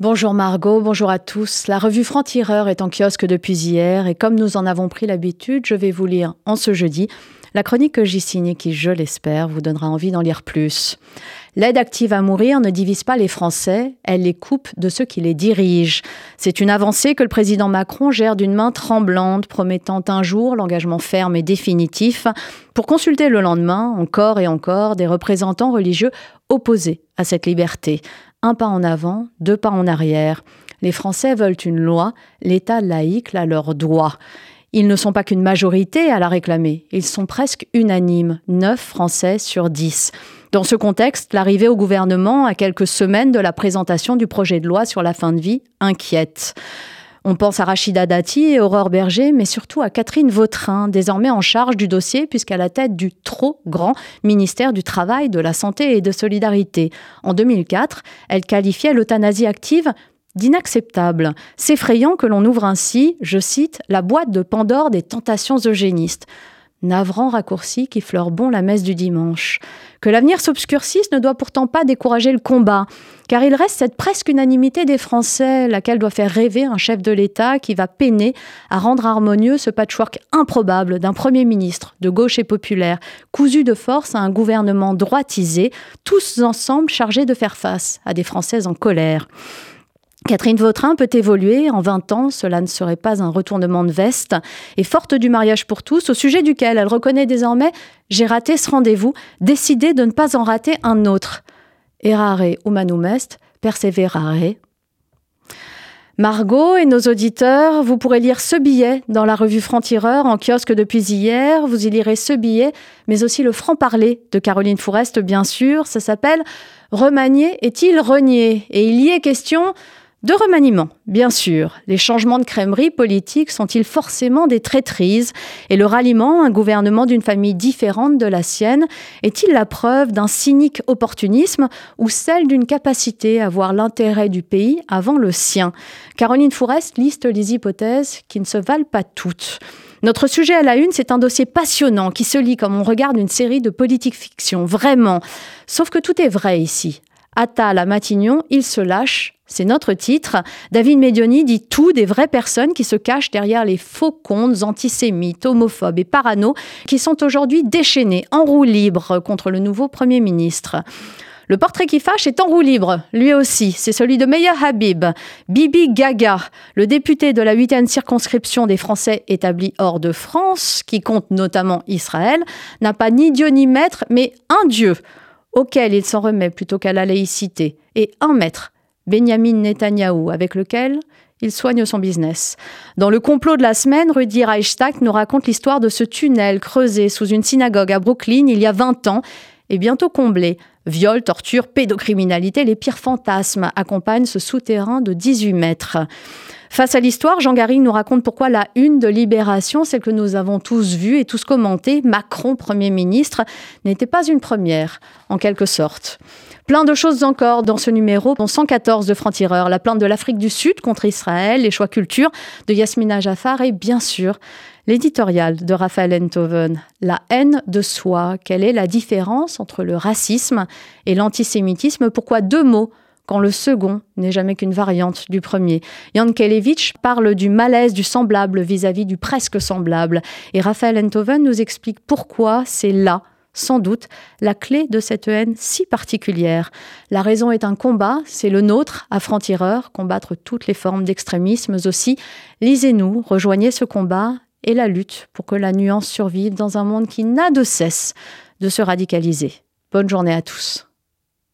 Bonjour Margot, bonjour à tous. La revue Franc-Tireur est en kiosque depuis hier et comme nous en avons pris l'habitude, je vais vous lire en ce jeudi la chronique que j'ai signée qui, je l'espère, vous donnera envie d'en lire plus. L'aide active à mourir ne divise pas les Français, elle les coupe de ceux qui les dirigent. C'est une avancée que le président Macron gère d'une main tremblante, promettant un jour l'engagement ferme et définitif, pour consulter le lendemain, encore et encore, des représentants religieux opposés à cette liberté. Un pas en avant, deux pas en arrière. Les Français veulent une loi, l'État laïque la leur doit. Ils ne sont pas qu'une majorité à la réclamer, ils sont presque unanimes, 9 Français sur 10. Dans ce contexte, l'arrivée au gouvernement à quelques semaines de la présentation du projet de loi sur la fin de vie inquiète. On pense à Rachida Dati et Aurore Berger, mais surtout à Catherine Vautrin, désormais en charge du dossier puisqu'à la tête du trop grand ministère du Travail, de la Santé et de Solidarité. En 2004, elle qualifiait l'euthanasie active d'inacceptable. S'effrayant que l'on ouvre ainsi, je cite, la boîte de Pandore des tentations eugénistes navrant raccourci qui fleure bon la messe du dimanche. Que l'avenir s'obscurcisse ne doit pourtant pas décourager le combat, car il reste cette presque unanimité des Français, laquelle doit faire rêver un chef de l'État qui va peiner à rendre harmonieux ce patchwork improbable d'un Premier ministre de gauche et populaire, cousu de force à un gouvernement droitisé, tous ensemble chargés de faire face à des Français en colère. Catherine Vautrin peut évoluer. En 20 ans, cela ne serait pas un retournement de veste. Et forte du mariage pour tous, au sujet duquel elle reconnaît désormais J'ai raté ce rendez-vous, décidé de ne pas en rater un autre. Errare humanum est, perseverare. Margot et nos auditeurs, vous pourrez lire ce billet dans la revue Franc-Tireur en kiosque depuis hier. Vous y lirez ce billet, mais aussi le franc-parler de Caroline Fourest, bien sûr. Ça s'appelle Remanier est-il renié? Et il y est question de remaniement, bien sûr. Les changements de crèmerie politique sont-ils forcément des traîtrises? Et le ralliement, un gouvernement d'une famille différente de la sienne, est-il la preuve d'un cynique opportunisme ou celle d'une capacité à voir l'intérêt du pays avant le sien? Caroline Fourest liste les hypothèses qui ne se valent pas toutes. Notre sujet à la une, c'est un dossier passionnant qui se lit comme on regarde une série de politique fiction, vraiment. Sauf que tout est vrai ici. Attal à Matignon, il se lâche, c'est notre titre. David Medioni dit tout des vraies personnes qui se cachent derrière les faux comptes antisémites, homophobes et parano qui sont aujourd'hui déchaînés en roue libre contre le nouveau Premier ministre. Le portrait qui fâche est en roue libre, lui aussi. C'est celui de Meyer Habib. Bibi Gaga, le député de la huitième circonscription des Français établis hors de France, qui compte notamment Israël, n'a pas ni Dieu ni maître, mais un Dieu auquel il s'en remet plutôt qu'à la laïcité, et un maître, Benjamin Netanyahou, avec lequel il soigne son business. Dans le complot de la semaine, Rudy Reichstag nous raconte l'histoire de ce tunnel creusé sous une synagogue à Brooklyn il y a 20 ans et bientôt comblé. Viol, torture, pédocriminalité, les pires fantasmes accompagnent ce souterrain de 18 mètres. Face à l'histoire, Jean Garry nous raconte pourquoi la une de Libération, celle que nous avons tous vue et tous commenté, Macron Premier ministre, n'était pas une première, en quelque sorte. Plein de choses encore dans ce numéro, dont 114 de Franc-Tireur, la plainte de l'Afrique du Sud contre Israël, les choix culture de Yasmina Jaffar et bien sûr l'éditorial de Raphaël Enthoven, La haine de soi, quelle est la différence entre le racisme et l'antisémitisme, pourquoi deux mots quand le second n'est jamais qu'une variante du premier? Jan Kelevich parle du malaise du semblable vis-à-vis du presque semblable. Et Raphaël Enthoven nous explique pourquoi c'est là, sans doute, la clé de cette haine si particulière. La raison est un combat, c'est le nôtre, à franc-tireur, combattre toutes les formes d'extrémisme aussi. Lisez-nous, rejoignez ce combat et la lutte pour que la nuance survive dans un monde qui n'a de cesse de se radicaliser. Bonne journée à tous.